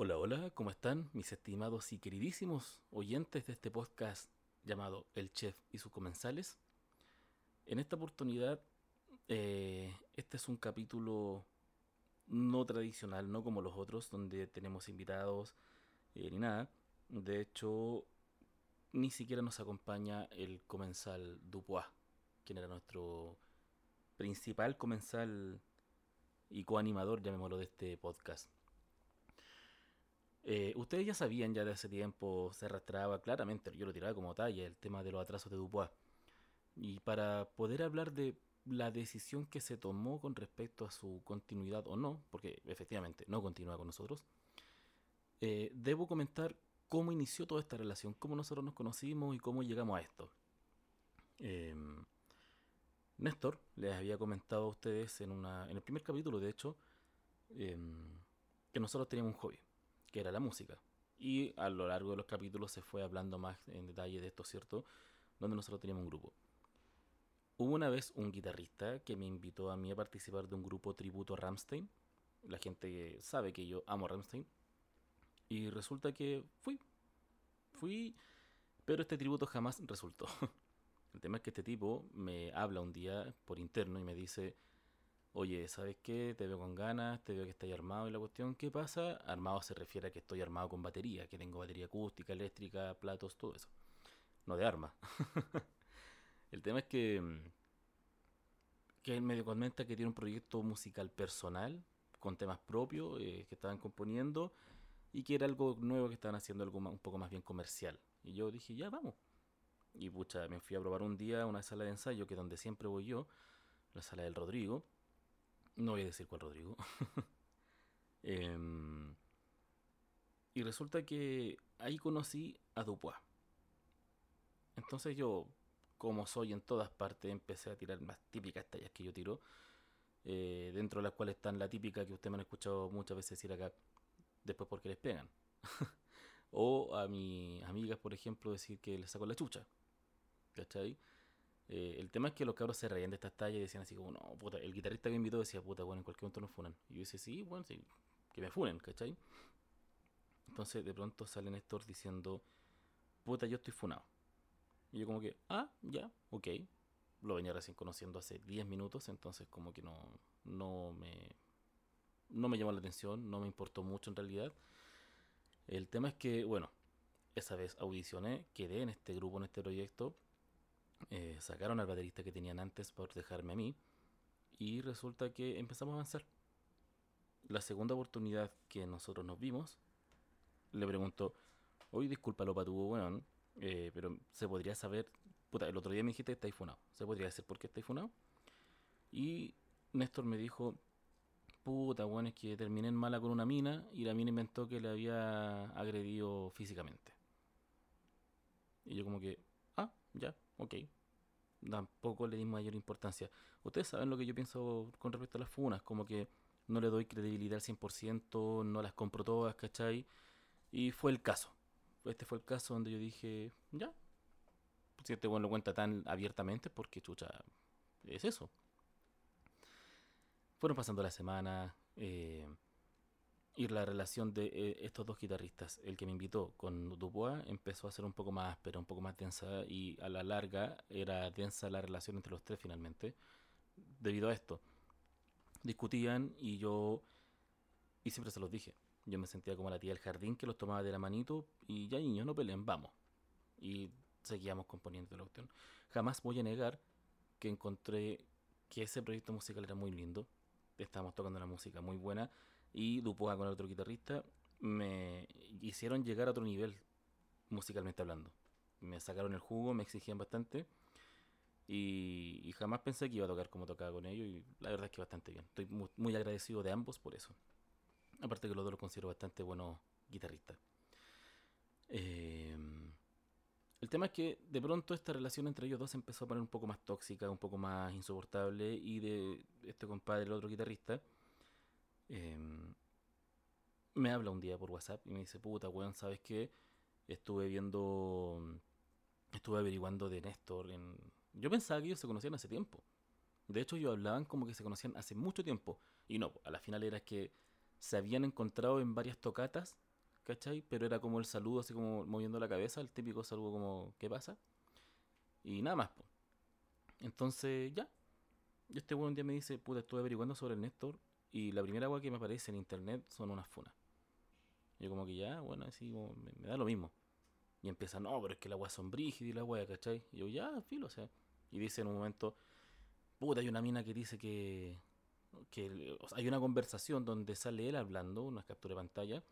Hola, hola, ¿cómo están mis estimados y queridísimos oyentes de este podcast llamado El Chef y sus comensales? En esta oportunidad, eh, este es un capítulo no tradicional, no como los otros, donde tenemos invitados eh, ni nada. De hecho, ni siquiera nos acompaña el comensal Dupois, quien era nuestro principal comensal y coanimador, llamémoslo, de este podcast. Eh, ustedes ya sabían ya de hace tiempo, se arrastraba claramente, yo lo tiraba como talla, el tema de los atrasos de Dupois. Y para poder hablar de la decisión que se tomó con respecto a su continuidad o no, porque efectivamente no continúa con nosotros, eh, debo comentar cómo inició toda esta relación, cómo nosotros nos conocimos y cómo llegamos a esto. Em, Néstor les había comentado a ustedes en, una, en el primer capítulo, de hecho, em, que nosotros teníamos un hobby, que era la música. Y a lo largo de los capítulos se fue hablando más en detalle de esto, ¿cierto? Donde nosotros teníamos un grupo. Hubo una vez un guitarrista que me invitó a mí a participar de un grupo tributo a Ramstein. La gente sabe que yo amo Ramstein. Y resulta que fui. Fui, pero este tributo jamás resultó. El tema es que este tipo me habla un día por interno y me dice, oye, ¿sabes qué? Te veo con ganas, te veo que estás armado y la cuestión, ¿qué pasa? Armado se refiere a que estoy armado con batería, que tengo batería acústica, eléctrica, platos, todo eso. No de arma. El tema es que, que él me comenta que tiene un proyecto musical personal, con temas propios eh, que estaban componiendo y que era algo nuevo que estaban haciendo, algo un poco más bien comercial. Y yo dije, ya vamos. Y pucha, me fui a probar un día una sala de ensayo, que es donde siempre voy yo, la sala del Rodrigo. No voy a decir cuál Rodrigo. Em, y resulta que ahí conocí a Dupois. Entonces yo, como soy en todas partes, empecé a tirar más típicas tallas que yo tiro. Eh, dentro de las cuales están la típica que ustedes me han escuchado muchas veces decir acá, después porque les pegan. o a mis amigas, por ejemplo, decir que les saco la chucha. ¿Cachai? Eh, el tema es que los cabros se reían de estas tallas y decían así como, no, puta, el guitarrista que invitó decía, puta, bueno, en cualquier momento nos funan. Y yo decía, sí, bueno, sí, que me funen, ¿cachai? Entonces de pronto sale Néstor diciendo, puta, yo estoy funado. Y yo como que, ah, ya, ok. Lo venía recién conociendo hace 10 minutos, entonces como que no, no me no me llamó la atención, no me importó mucho en realidad. El tema es que, bueno, esa vez audicioné, quedé en este grupo, en este proyecto. Eh, sacaron al baterista que tenían antes por dejarme a mí. Y resulta que empezamos a avanzar. La segunda oportunidad que nosotros nos vimos, le pregunto, oye, discúlpalo para tu weón, eh, pero se podría saber, puta, el otro día me dijiste que estáis funado, ¿se podría decir por qué estáis funado? Y Néstor me dijo, puta, bueno, es que terminé en mala con una mina y la mina inventó que le había agredido físicamente. Y yo como que, ah, ya, ok. Tampoco le di mayor importancia. Ustedes saben lo que yo pienso con respecto a las funas, como que no le doy credibilidad al 100%, no las compro todas, ¿cachai? Y fue el caso. Este fue el caso donde yo dije, ya. Si este bueno lo cuenta tan abiertamente, porque chucha, es eso. Fueron pasando las semanas eh, y la relación de eh, estos dos guitarristas, el que me invitó con Dubois, empezó a ser un poco más áspera, un poco más densa y a la larga era densa la relación entre los tres finalmente, debido a esto. Discutían y yo, y siempre se los dije, yo me sentía como la tía del jardín que los tomaba de la manito y ya niños no peleen, vamos. Y seguíamos componiendo la cuestión. Jamás voy a negar que encontré que ese proyecto musical era muy lindo, estábamos tocando una música muy buena y Dupois con el otro guitarrista me hicieron llegar a otro nivel musicalmente hablando. Me sacaron el jugo, me exigían bastante y, jamás pensé que iba a tocar como tocaba con ellos y la verdad es que bastante bien. Estoy muy, agradecido de ambos por eso. Aparte que los dos los considero bastante buenos guitarristas. Eh, el tema es que de pronto esta relación entre ellos dos empezó a poner un poco más tóxica, un poco más insoportable. Y de este compadre, el otro guitarrista, em, me habla un día por WhatsApp y me dice: Puta, weón, ¿sabes qué? Estuve viendo. Estuve averiguando de Néstor. En... Yo pensaba que ellos se conocían hace tiempo. De hecho, ellos hablaban como que se conocían hace mucho tiempo. Y no, a la final era que se habían encontrado en varias tocatas ¿cachai? Pero era como el saludo, así como moviendo la cabeza, el típico saludo como, ¿qué pasa? Y nada más, po. Entonces, ya. Este weón un día me dice, puta, estuve averiguando sobre el Néstor y la primera agua que me aparece en internet son unas funas. Yo como que ya, bueno, así como me, da lo mismo. Y empieza, no, pero es que la agua son brígidas y la agua, ¿cachai? Y yo, ya, filo, o sea. Y dice en un momento, puta, hay una mina que dice que, que hay una conversación donde sale él hablando, una captura de pantalla,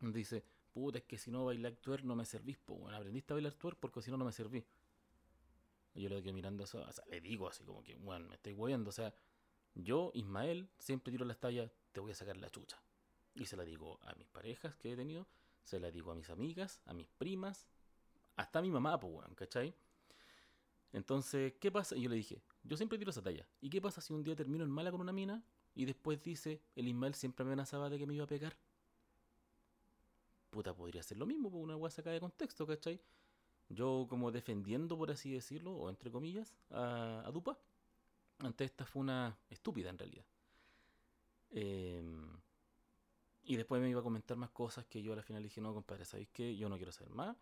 dice, puta, es que si no bailar tuer no me servís, pues, bueno, aprendiste a bailar tuer porque si no, no me servís. Y yo le quedo mirando eso, o sea, le digo así como que, bueno, me estoy hueando, o sea, yo, Ismael, siempre tiro las tallas, te voy a sacar la chucha. Y se la digo a mis parejas que he tenido, se la digo a mis amigas, a mis primas, hasta a mi mamá, pues, weón, ¿cachai? Entonces, ¿qué pasa? Y yo le dije, yo siempre tiro esa talla. ¿Y qué pasa si un día termino en mala con una mina y después dice, el Ismael siempre me amenazaba de que me iba a pegar? Puta, podría ser lo mismo, porque una weá sacada de contexto, ¿cachai? Yo como defendiendo, por así decirlo, o entre comillas, a, a Dupa. Ante esta fue una estúpida en realidad. Eh, y después me iba a comentar más cosas que yo al final dije, no, compadre, ¿sabéis qué? Yo no quiero saber más.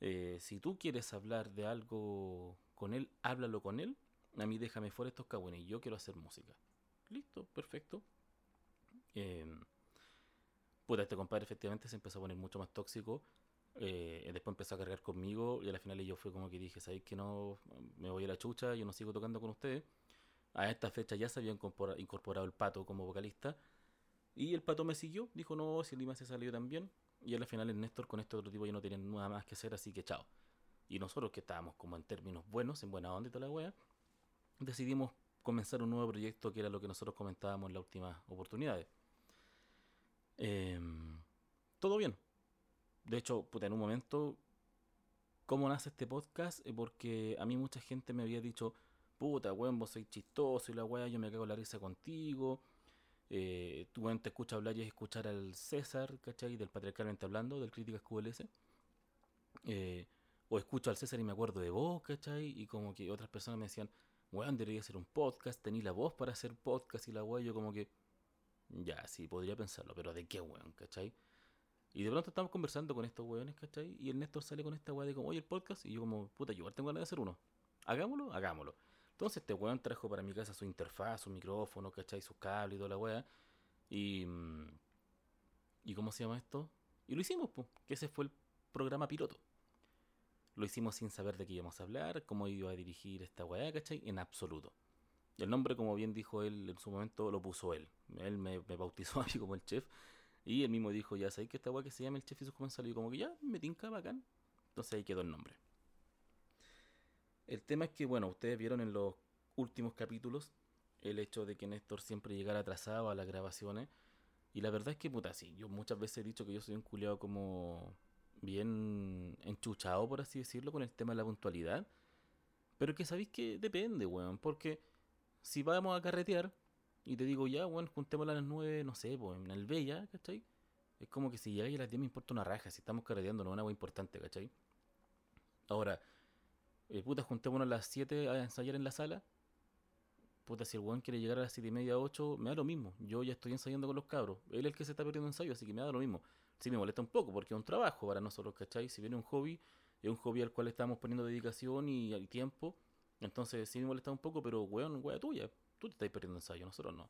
Eh, si tú quieres hablar de algo con él, háblalo con él. A mí déjame fuera estos cabrones. Yo quiero hacer música. Listo, perfecto. Eh, puta, este compadre efectivamente se empezó a poner mucho más tóxico. Eh, después empezó a cargar conmigo y al final yo fue como que dije, ¿sabéis que no? Me voy a la chucha, yo no sigo tocando con ustedes. A esta fecha ya se había incorporado el pato como vocalista y el pato me siguió, dijo, no, si Lima se salió también. Y al final el Néstor con este otro tipo ya no tenía nada más que hacer, así que chao. Y nosotros que estábamos como en términos buenos, en buena onda y toda la wea, decidimos comenzar un nuevo proyecto que era lo que nosotros comentábamos en las últimas oportunidades. Em, todo bien. De hecho, puta, en un momento, ¿cómo nace este podcast? Eh, porque a mí mucha gente me había dicho, puta, weón, vos sois chistoso y la wea, yo me cago la risa contigo eh, tú te escuchas hablar y es escuchar al César, ¿cachai? Del patriarcalmente hablando, del Críticas QLS. Eh, o escucho al César y me acuerdo de vos, ¿cachai? Y como que otras personas me decían, weón, debería hacer un podcast, tení la voz para hacer podcast y la weón, yo como que, ya, sí, podría pensarlo, pero ¿de qué weón, cachai? Y de pronto estamos conversando con estos weones, ¿cachai? Y el Néstor sale con esta weón de como, oye, el podcast, y yo como, puta, yo igual tengo ganas de hacer uno. Hagámoslo, hagámoslo. Entonces este weón trajo para mi casa su interfaz, su micrófono, ¿cachai? Sus cables y toda la weá. Y... Mm, ¿Y cómo se llama esto? Y lo hicimos, pues, que ese fue el programa piloto. Lo hicimos sin saber de qué íbamos a hablar, cómo iba a dirigir esta weá, ¿cachai? En absoluto. El nombre, como bien dijo él en su momento, lo puso él. Él me, bautizó a mí como el chef. Y él mismo dijo, ya sabéis que esta weá que se llama el chef y sus comensales. Y como que ya, me tinca bacán. Entonces ahí quedó el nombre. El tema es que, bueno, ustedes vieron en los últimos capítulos el hecho de que Néstor siempre llegara atrasado a las grabaciones. Y la verdad es que, puta, sí, yo muchas veces he dicho que yo soy un culiado como bien enchuchado, por así decirlo, con el tema de la puntualidad. Pero que sabéis que depende, weón, porque si vamos a carretear y te digo, ya, weón, juntémosla a las 9, no sé, pues en el Bella, ¿cachai? Es como que si llegáis a las 10 me importa una raja, si estamos carreteando no es una weón importante, ¿cachai? Ahora, puta, juntémonos a las 7 a ensayar en la sala. Puta, si el weón quiere llegar a las 7 y media, 8, me da lo mismo. Yo ya estoy ensayando con los cabros. Él es el que se está perdiendo ensayo, así que me da lo mismo. Sí me molesta un poco, porque es un trabajo para nosotros, ¿cachai? Si viene un hobby, es un hobby al cual estamos poniendo dedicación y, y tiempo. Entonces sí me molesta un poco, pero weón, weón tuya. Tú te estás perdiendo ensayo, nosotros no.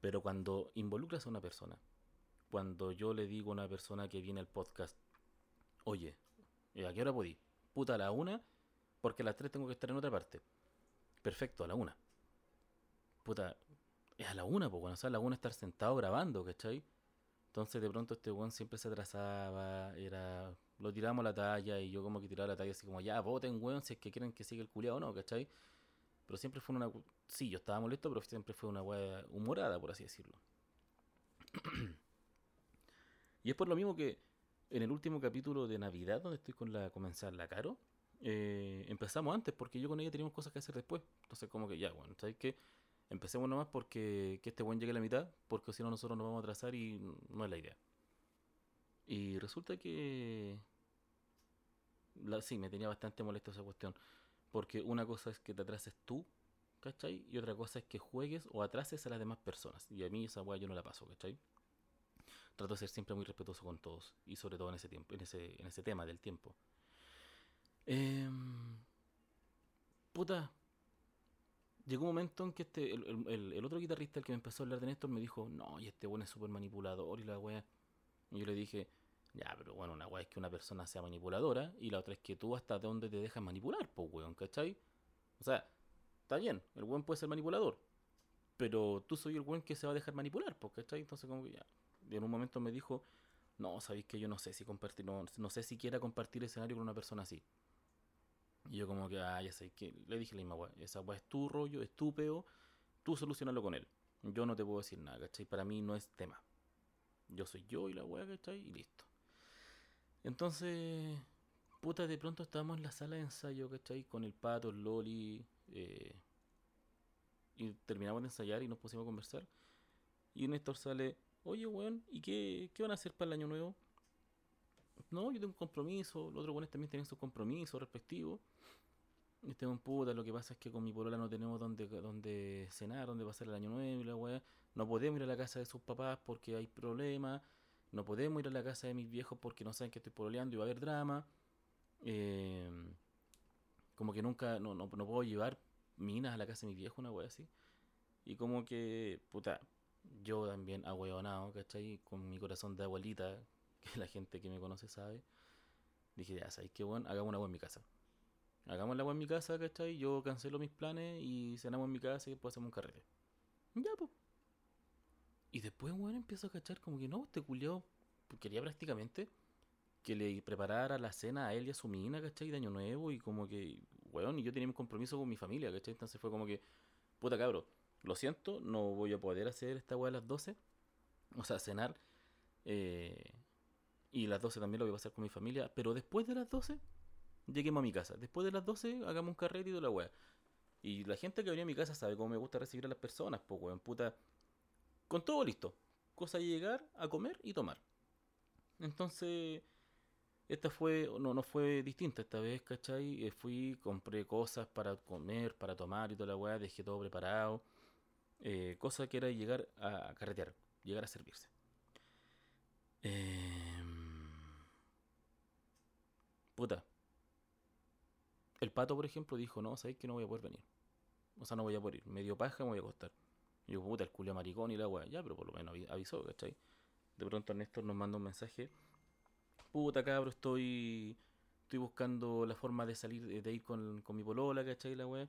Pero cuando involucras a una persona, cuando yo le digo a una persona que viene al podcast, oye, ¿a qué hora podí? Puta a la una, porque a las tres tengo que estar en otra parte. Perfecto, a la una. Puta, es a la una, pues bueno, o sea, a la una estar sentado grabando, ¿cachai? Entonces de pronto este weón siempre se atrasaba, era. Lo tiramos a la talla y yo como que tiraba la talla así como, ya, voten weón, si es que quieren que siga el culiado o no, ¿cachai? Pero siempre fue una. Sí, yo estaba molesto, pero siempre fue una weá humorada, por así decirlo. y es por lo mismo que en el último capítulo de Navidad, donde estoy con la comenzar la Caro, eh, empezamos antes porque yo con ella teníamos cosas que hacer después. Entonces, como que ya, bueno, ¿sabes qué? Empecemos nomás porque que este buen llegue a la mitad, porque si no nosotros nos vamos a atrasar y no es la idea. Y resulta que... Sí, me tenía bastante molesto esa cuestión. Porque una cosa es que te atrases tú, ¿cachai? Y otra cosa es que juegues o atrases a las demás personas. Y a mí esa weá yo no la paso, ¿cachai? Trato de ser siempre muy respetuoso con todos. Y sobre todo en ese tiempo, en ese, en ese tema del tiempo. Em, puta. Llegó un momento en que este, el, otro guitarrista, el que me empezó a hablar de Néstor, me dijo, no, y este bueno es súper manipulador y la wea. Y yo le dije, ya, pero bueno, una wea es que una persona sea manipuladora y la otra es que tú hasta dónde te dejas manipular, pues weón, ¿cachai? O sea, está bien, el weón puede ser manipulador, pero tú soy el weón que se va a dejar manipular, pues, ¿cachai? Entonces como que ya. En un momento me dijo, no, sabéis que yo no sé si compartir, no, no sé si quiera compartir escenario con una persona así. Y yo como que, ah, ya sé, que le dije la misma weá, esa weá es tu rollo, es tu peo, tú solucionalo con él. Yo no te puedo decir nada, ¿cachai? Para mí no es tema. Yo soy yo y la weá, ¿cachai? Y listo. Entonces, puta, de pronto estábamos en la sala de ensayo, ¿cachai? Con el pato, el loli, eh, y terminamos de ensayar y nos pusimos a conversar. Y Néstor sale, oye, weón, ¿y qué, qué van a hacer para el año nuevo? No, yo tengo un compromiso, los otros weones también tienen sus compromisos respectivos. Este un puta, lo que pasa es que con mi polola no tenemos donde, donde cenar, donde pasar el año nuevo y la weá. No podemos ir a la casa de sus papás porque hay problemas. No podemos ir a la casa de mis viejos porque no saben que estoy pololeando y va a haber drama. Eh, como que nunca, no, no, puedo llevar minas a la casa de mis viejos, una weá así. Y como que, puta, yo también ahueonado, ¿cachai? Con mi corazón de abuelita, que la gente que me conoce sabe. Dije, ya, ¿sabes qué, bueno? Hagamos una agua en mi casa. Hagamos la agua en mi casa, ¿cachai? Yo cancelo mis planes y cenamos en mi casa y después hacemos un carrete. Ya, pues. Y después, weón, empiezo a cachar como que no, este culiao quería prácticamente que le preparara la cena a él y a su mina, ¿cachai? De Año Nuevo y como que, weón, y yo tenía mi compromiso con mi familia, ¿cachai? Entonces fue como que, puta cabro, lo siento, no voy a poder hacer esta weá a las 12. O sea, cenar. Eh, y las 12 también lo voy a pasar con mi familia. Pero después de las 12, lleguemos a mi casa. Después de las 12, hagamos un carrete y toda la weá. Y la gente que venía a mi casa sabe cómo me gusta recibir a las personas, pues weón, puta. Con todo listo. Cosa de llegar a comer y tomar. Entonces, esta fue, no, no fue distinta esta vez, ¿cachai? Eh, fui, compré cosas para comer, para tomar y toda la weá, dejé todo preparado. Eh, cosa que era llegar a carretear, llegar a servirse. Em, puta. El pato, por ejemplo, dijo, no, sabéis que no voy a poder venir. O sea, no voy a poder ir. Medio paja me voy a acostar. Y yo, puta, el culo maricón y la weá. Ya, pero por lo menos avisó, ¿cachai? De pronto Néstor nos manda un mensaje. Puta cabro, estoy. Estoy buscando la forma de salir, de ir con, con mi polola, ¿cachai? La weá.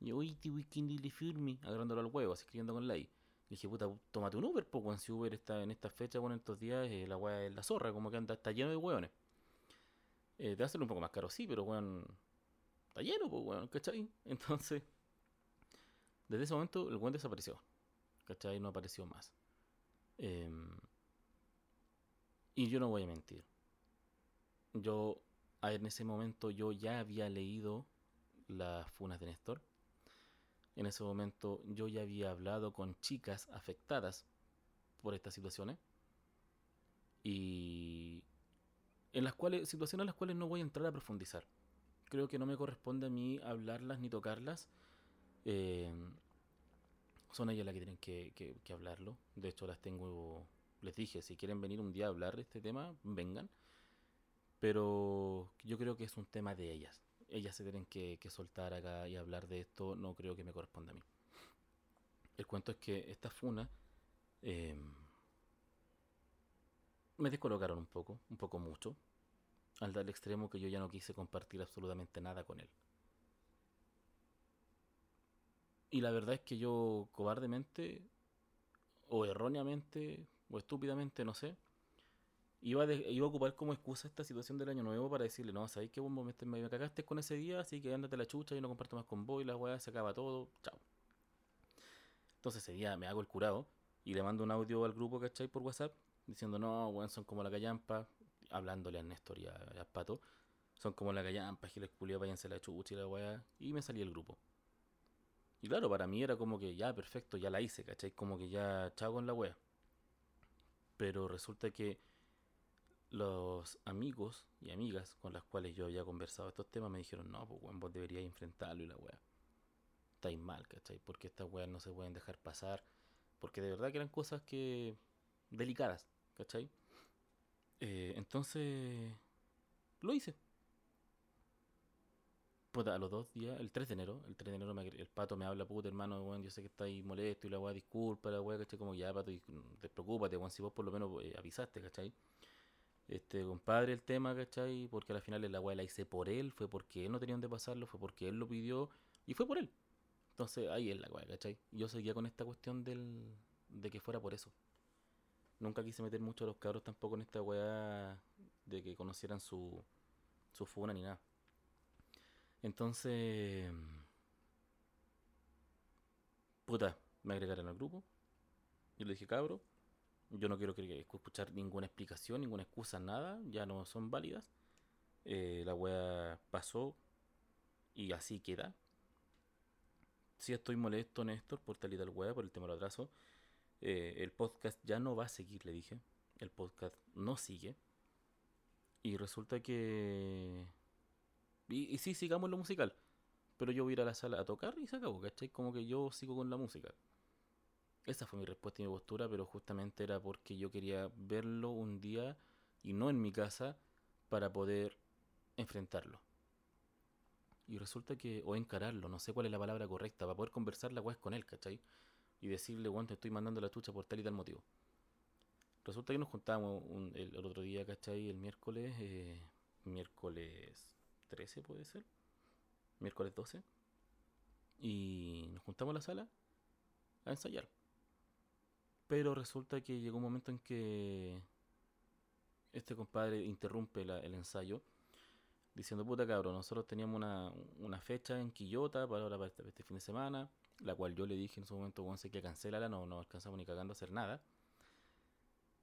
Y hoy te voy a firme, agarrándolo al huevo, así escribiendo con la. Y dije, puta, tómate un Uber, pues, si Uber está en esta fecha, bueno, en estos días, eh, la weá es la zorra, como que anda, está lleno de hueones. Eh, te a un poco más caro, sí, pero weón, está lleno, pues, weón, ¿cachai? Entonces, desde ese momento, el weón desapareció, ¿cachai? No apareció más. Em, y yo no voy a mentir. Yo, en ese momento, yo ya había leído las funas de Néstor en ese momento yo ya había hablado con chicas afectadas por estas situaciones y en las cuales situaciones en las cuales no voy a entrar a profundizar. Creo que no me corresponde a mí hablarlas ni tocarlas. Eh, son ellas las que tienen que, que, hablarlo. De hecho, las tengo. Les dije, si quieren venir un día a hablar de este tema, vengan. Pero yo creo que es un tema de ellas ellas se tienen que, soltar acá y hablar de esto, no creo que me corresponda a mí. El cuento es que esta funa eh, me descolocaron un poco, un poco mucho, al dar el extremo que yo ya no quise compartir absolutamente nada con él. Y la verdad es que yo cobardemente, o erróneamente, o estúpidamente, no sé, iba, iba a ocupar como excusa esta situación del año nuevo para decirle, no, ¿sabes qué? Vos me, me cagaste con ese día, así que ándate la chucha y no comparto más con vos y la weá se acaba todo, chao. Entonces ese día me hago el curado y le mando un audio al grupo, ¿cachai? Por WhatsApp, diciendo, no, weón, son como la callampa, hablándole a Néstor y a, Pato, son como la callampa, giles culiados, váyanse la chucha y la weá, y me salí el grupo. Y claro, para mí era como que ya, perfecto, ya la hice, ¿cachai? Como que ya, chao con la weá. Pero resulta que los amigos y amigas con las cuales yo había conversado estos temas me dijeron, no, pues vos deberías enfrentarlo y la weá. Estáis mal, ¿cachai? Porque estas weas no se pueden dejar pasar. Porque de verdad que eran cosas que. delicadas, ¿Cachai? Eh, entonces, lo hice. Puta, a los dos días, el 3 de enero, el 3 de enero el pato me habla, puta hermano, weón, yo sé que estáis molesto y la weá, disculpa, la weá, ¿cachai? Como ya, pato, y, despreocúpate, weón, si vos por lo menos eh, avisaste, ¿cachai? Este, compadre, el tema, ¿cachai? Porque al final la weá la hice por él, fue porque él no tenía dónde pasarlo, fue porque él lo pidió y fue por él. Entonces ahí es la weá, ¿cachai? Yo seguía con esta cuestión del, de que fuera por eso. Nunca quise meter mucho a los cabros tampoco en esta weá de que conocieran su, su funa ni nada. Entonces, puta, me agregaron al grupo. Yo le dije, cabro, yo no quiero escuchar ninguna explicación, ninguna excusa, nada. Ya no son válidas. Eh, la weá pasó y así queda. Si estoy molesto, Néstor, por tal y tal weá, por el tema del atraso. Eh, el podcast ya no va a seguir, le dije. El podcast no sigue. Y resulta que... Y, sí, sigamos lo musical. Pero yo voy a ir a la sala a tocar y se acabó, ¿cachai? Como que yo sigo con la música. Esa fue mi respuesta y mi postura, pero justamente era porque yo quería verlo un día y no en mi casa para poder enfrentarlo. Y resulta que, o encararlo, no sé cuál es la palabra correcta, para poder conversar la con él, ¿cachai? y decirle, bueno, te estoy mandando la tucha por tal y tal motivo. Resulta que nos juntamos el, otro día, ¿cachai? El miércoles, eh, miércoles 13 puede ser, miércoles 12, y nos juntamos en la sala a ensayar. Pero resulta que llegó un momento en que este compadre interrumpe el ensayo diciendo, puta cabrón, nosotros teníamos una, fecha en Quillota para ahora para este, este fin de semana la cual yo le dije en su momento, bueno, sé que cancelala, no, no alcanzamos ni cagando a hacer nada.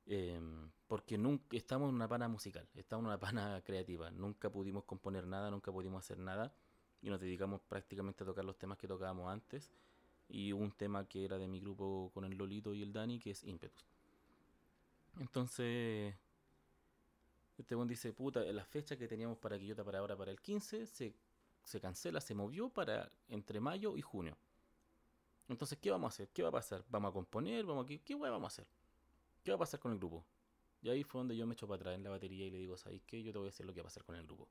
Em, porque nunca estamos en una pana musical, estamos en una pana creativa, nunca pudimos componer nada, nunca pudimos hacer nada y nos dedicamos prácticamente a tocar los temas que tocábamos antes y un tema que era de mi grupo con el Lolito y el Dani que es Impetus. Entonces, este buen dice, puta, la fecha que teníamos para Quillota para ahora, para el 15, se, se cancela, se movió para entre mayo y junio. Entonces, ¿qué vamos a hacer? ¿Qué va a pasar? ¿Vamos a componer? ¿Vamos. ¿Qué, qué vamos a hacer? ¿Qué va a pasar con el grupo? Y ahí fue donde yo me echo para atrás en la batería y le digo, ¿sabes qué? Yo te voy a decir lo que va a pasar con el grupo.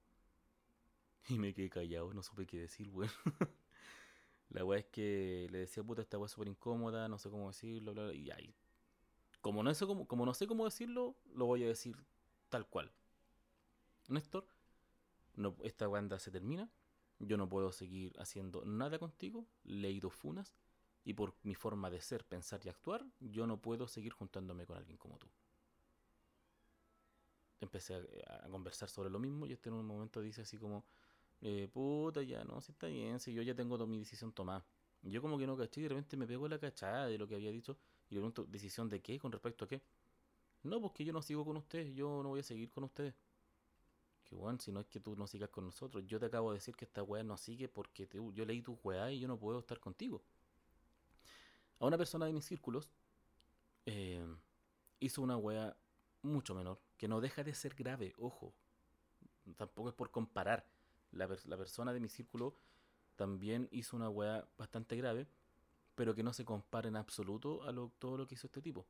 Y me quedé callado, no supe qué decir, weón. la weá es que le decía, puta, esta weá es súper incómoda, no sé cómo decirlo, y ahí. Como no, sé cómo, como no sé cómo decirlo, lo voy a decir tal cual. Néstor, no, esta banda se termina. Yo no puedo seguir haciendo nada contigo. Leído funas y por mi forma de ser, pensar y actuar, yo no puedo seguir juntándome con alguien como tú. Empecé a, conversar sobre lo mismo y este en un momento dice así como, eh, puta, ya no, si está bien, si yo ya tengo mi decisión tomada. yo como que no caché y de repente me pego la cachada de lo que había dicho y le pregunto, ¿decisión de qué? ¿Con respecto a qué? No, porque yo no sigo con ustedes, yo no voy a seguir con ustedes. Que bueno, si no es que tú no sigas con nosotros. Yo te acabo de decir que esta weá no sigue porque yo leí tu weá y yo no puedo estar contigo a una persona de mis círculos eh, hizo una wea mucho menor, que no deja de ser grave, ojo. Tampoco es por comparar. La, persona de mi círculo también hizo una wea bastante grave, pero que no se compara en absoluto a todo lo que hizo este tipo.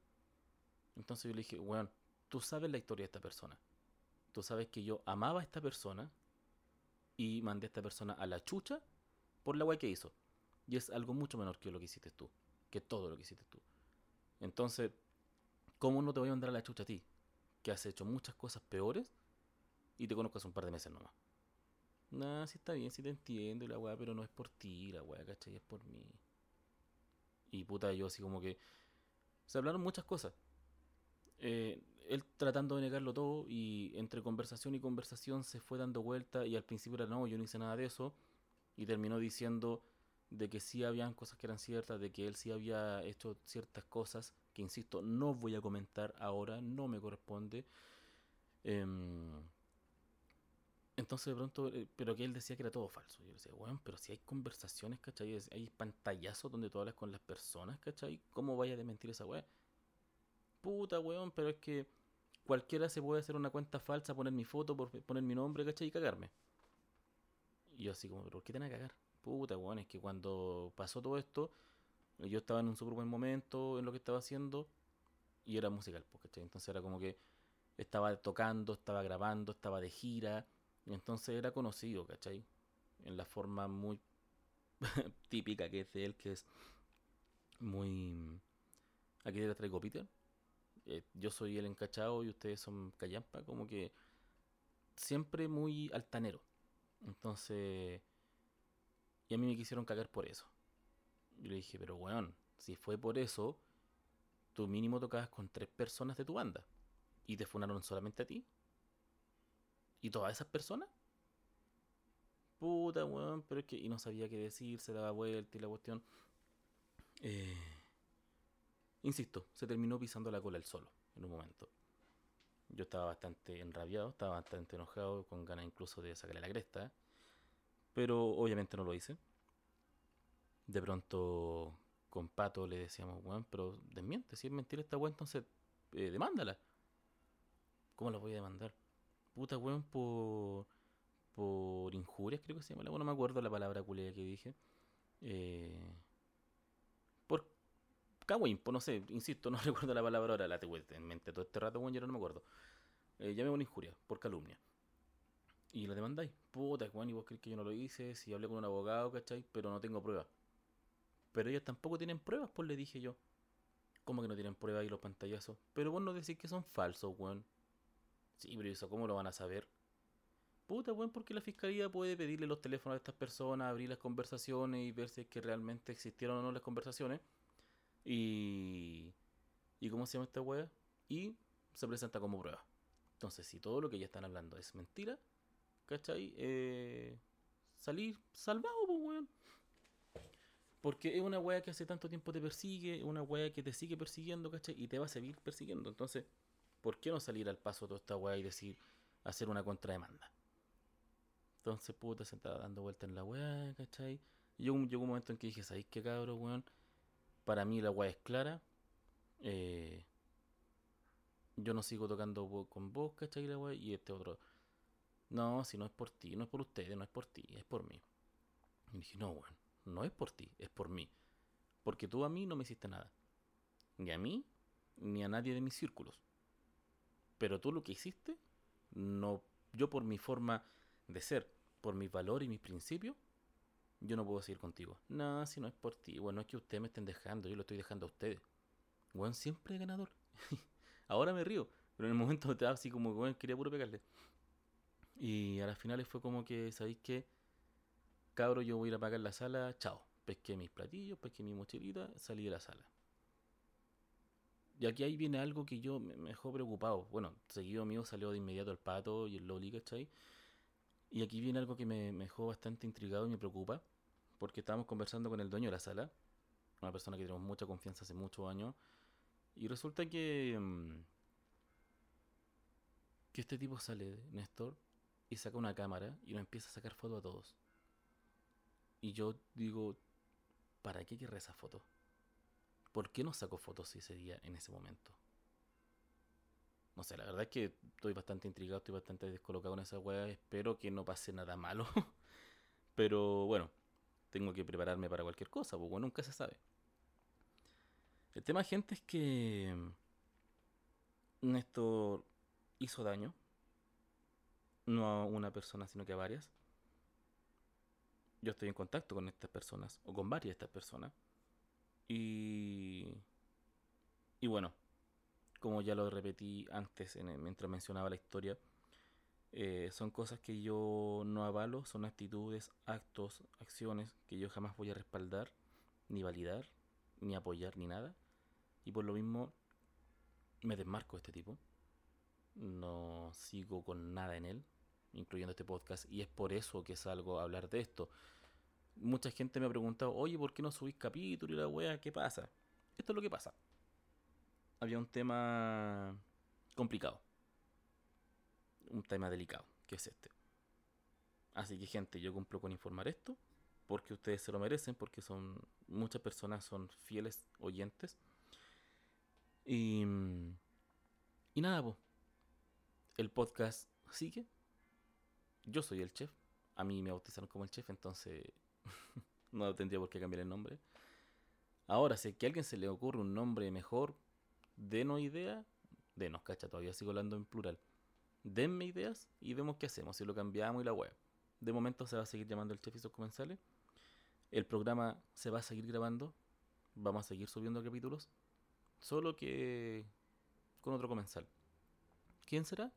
Entonces yo le dije, weón, tú sabes la historia de esta persona. Tú sabes que yo amaba a esta persona y mandé a esta persona a la chucha por la wea que hizo. Y es algo mucho menor que lo que hiciste tú que todo lo que hiciste tú. Entonces, ¿cómo no te voy a mandar a la chucha a ti? Que has hecho muchas cosas peores y te conozco hace un par de meses nomás. Nah, sí está bien, sí te entiendo la weá, pero no es por ti, la weá, ¿cachai? Es por mí. Y puta, yo así como que... Se hablaron muchas cosas. Eh, él tratando de negarlo todo y entre conversación y conversación se fue dando vuelta y al principio era no, yo no hice nada de eso y terminó diciendo de que sí habían cosas que eran ciertas, de que él sí había hecho ciertas cosas que, insisto, no voy a comentar ahora, no me corresponde. Em, entonces de pronto, eh, pero que él decía que era todo falso. Yo decía, bueno, pero si hay conversaciones, ¿cachai? Hay pantallazos donde tú hablas con las personas, ¿cachai? ¿Cómo vaya a mentir esa weá? Puta, weón, pero es que cualquiera se puede hacer una cuenta falsa, poner mi foto, poner mi nombre, ¿cachai? Y cagarme. Y yo así como, ¿pero por qué te van a cagar? puta, weón, es que cuando pasó todo esto, yo estaba en un súper buen momento en lo que estaba haciendo Y era musical, pues, ¿cachai? Entonces era como que estaba tocando, estaba grabando, estaba de gira. Y entonces era conocido, ¿cachai? En la forma muy típica que es de él, que es muy... Aquí te la traigo Peter. Eh, yo soy el encachado y ustedes son callampa, como que siempre muy altanero. Entonces, y a mí me quisieron cagar por eso. Yo le dije, pero weón, si fue por eso, tú mínimo tocabas con tres personas de tu banda. Y te funaron solamente a ti. ¿Y todas esas personas? Puta, weón, pero es que. Y no sabía qué decir, se daba vuelta y la cuestión. Eh, insisto, se terminó pisando la cola el solo en un momento. Yo estaba bastante enrabiado, estaba bastante enojado, con ganas incluso de sacarle la cresta. Pero obviamente no lo hice. De pronto con Pato le decíamos, weón, pero desmiente, si es mentira esta weón, entonces eh, demándala. ¿Cómo la voy a demandar? Puta weón por por injurias, creo que se llama. Bueno, no me acuerdo la palabra culea que dije. Eh, por cagüín, no sé, insisto, no recuerdo la palabra ahora, la tengo en mente todo este rato, bueno, yo no me acuerdo. Eh, llamé una injuria, por calumnia. Y la demandáis. Puta, Juan, y vos crees que yo no lo hice, si hablé con un abogado, ¿cachai? Pero no tengo pruebas. Pero ellos tampoco tienen pruebas, pues le dije yo. ¿Cómo que no tienen pruebas y los pantallazos? Pero vos no decís que son falsos, weón. Sí, pero eso, ¿cómo lo van a saber? Puta, weón, porque la fiscalía puede pedirle los teléfonos a estas personas, abrir las conversaciones y ver si es que realmente existieron o no las conversaciones. Y. ¿Y cómo se llama esta weá? Y se presenta como prueba. Entonces, si todo lo que ya están hablando es mentira, ¿cachai? Eh, salir salvado, pues, weón. Porque es una weá que hace tanto tiempo te persigue, una weá que te sigue persiguiendo, ¿cachai? Y te va a seguir persiguiendo. Entonces, ¿por qué no salir al paso de toda esta weá y decir, hacer una contrademanda? Entonces, puta, se dando vuelta en la weá, ¿cachai? Y llegó, llegó un momento en que dije, ¿sabéis qué cabrón, weón? Para mí la weá es clara. Eh, yo no sigo tocando con vos, ¿cachai? La weá, y este otro. No, si no es por ti, no es por ustedes, no es por ti, es por mí. Y dije, no, weón, no es por ti, es por mí. Porque tú a mí no me hiciste nada. Ni a mí, ni a nadie de mis círculos. Pero tú lo que hiciste, no, yo por mi forma de ser, por mis valores y mis principios, yo no puedo seguir contigo. No, si no es por ti. Bueno, es que ustedes me estén dejando, yo lo estoy dejando a ustedes. Bueno, siempre ganador. Ahora me río, pero en el momento estaba así como, bueno, quería puro pegarle. Y a las finales fue como que, ¿sabéis qué? Cabro, yo voy a ir a pagar la sala, chao. Pesqué mis platillos, pesqué mi mochilita, salí de la sala. Y aquí ahí viene algo que yo me, dejó preocupado. Bueno, seguido mío salió de inmediato el pato y el loli, ¿cachai? Y aquí viene algo que me, dejó bastante intrigado y me preocupa, porque estábamos conversando con el dueño de la sala, una persona que tenemos mucha confianza hace muchos años, y resulta que, mm, que este tipo sale, Néstor, y saca una cámara y nos empieza a sacar fotos a todos. Y yo digo, ¿para qué querré esa foto? ¿Por qué no sacó fotos ese día, en ese momento? No sé, la verdad es que estoy bastante intrigado, estoy bastante descolocado con esa weá. Espero que no pase nada malo. Pero bueno, tengo que prepararme para cualquier cosa, porque nunca se sabe. El tema, gente, es que Néstor hizo daño. No a una persona, sino que a varias. Yo estoy en contacto con estas personas, o con varias de estas personas. Y. Y bueno, como ya lo repetí antes mientras mencionaba la historia, eh, son cosas que yo no avalo, son actitudes, actos, acciones que yo jamás voy a respaldar, ni validar, ni apoyar, ni nada. Y por lo mismo me desmarco de este tipo. No sigo con nada en él, incluyendo este podcast, y es por eso que salgo a hablar de esto. Mucha gente me ha preguntado, oye, ¿por qué no subís capítulo y la wea? ¿Qué pasa? Esto es lo que pasa había un tema complicado. Un tema delicado, que es este. Así que gente, yo cumplo con informar esto, porque ustedes se lo merecen, porque son muchas personas son fieles oyentes. Y, y nada, pues. El podcast sigue. Yo soy el chef. A mí me bautizaron como el chef, entonces no tendría por qué cambiar el nombre. Ahora, si a alguien se le ocurre un nombre mejor, denos ideas, denos, cacha, todavía sigo hablando en plural. Denme ideas y vemos qué hacemos, si lo cambiamos y la web. De momento se va a seguir llamando el chef y sus comensales. El programa se va a seguir grabando. Vamos a seguir subiendo capítulos. Solo que con otro comensal. ¿Quién será?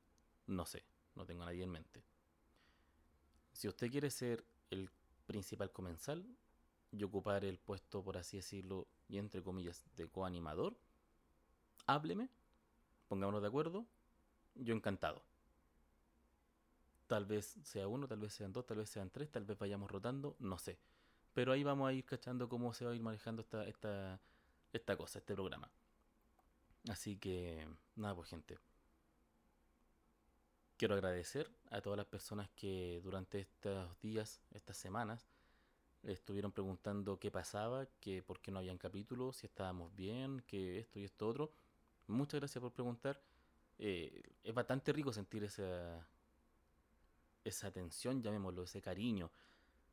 No sé, no tengo a nadie en mente. Si usted quiere ser el principal comensal y ocupar el puesto, por así decirlo, y entre comillas, de coanimador, hábleme, pongámonos de acuerdo, yo encantado. Tal vez sea uno, tal vez sean dos, tal vez sean tres, tal vez vayamos rotando, no sé. Pero ahí vamos a ir cachando cómo se va a ir manejando esta, esta, esta cosa, este programa. Así que, nada, pues gente. Quiero agradecer a todas las personas que durante estos días, estas semanas, estuvieron preguntando qué pasaba, que por qué no habían capítulos, si estábamos bien, que esto y esto otro. Muchas gracias por preguntar. Eh, es bastante rico sentir esa, esa atención, llamémoslo, ese cariño,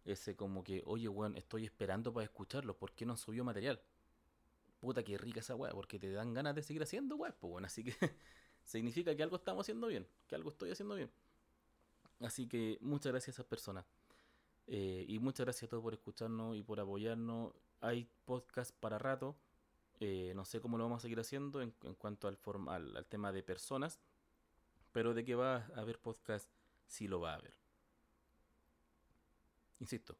ese como que, oye, weón, estoy esperando para escucharlo, ¿por qué no subió material? puta que rica esa weá, porque te dan ganas de seguir haciendo weá, pues bueno, así que significa que algo estamos haciendo bien, que algo estoy haciendo bien. Así que muchas gracias a esas personas. Eh, y muchas gracias a todos por escucharnos y por apoyarnos. Hay podcast para rato. Eh, no sé cómo lo vamos a seguir haciendo en, cuanto al, al, al, tema de personas. Pero de que va a haber podcast, sí lo va a haber. Insisto,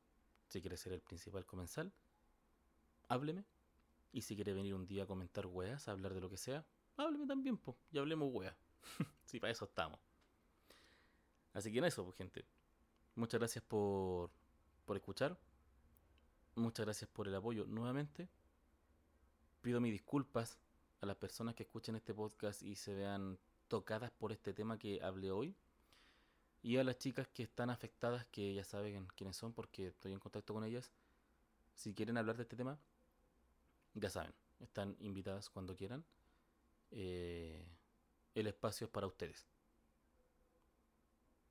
si quieres ser el principal comensal, hábleme y si quiere venir un día a comentar weas, a hablar de lo que sea, hábleme también, pues, y hablemos weas. sí, para eso estamos. Así que en eso, pues, gente. Muchas gracias por, por escuchar. Muchas gracias por el apoyo nuevamente. Pido mis disculpas a las personas que escuchen este podcast y se vean tocadas por este tema que hablé hoy. Y a las chicas que están afectadas, que ya saben quiénes son porque estoy en contacto con ellas. Si quieren hablar de este tema, ya saben, están invitadas cuando quieran. Eh, el espacio es para ustedes.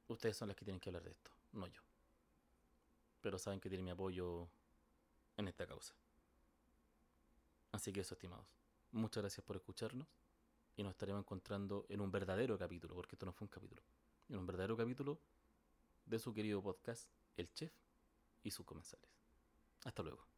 Ustedes son las que tienen que hablar de esto, no yo. Pero saben que tienen mi apoyo en esta causa. Así que eso, estimados. Muchas gracias por escucharnos. Y nos estaremos encontrando en un verdadero capítulo, porque esto no fue un capítulo. En un verdadero capítulo de su querido podcast, El Chef y sus comensales. Hasta luego.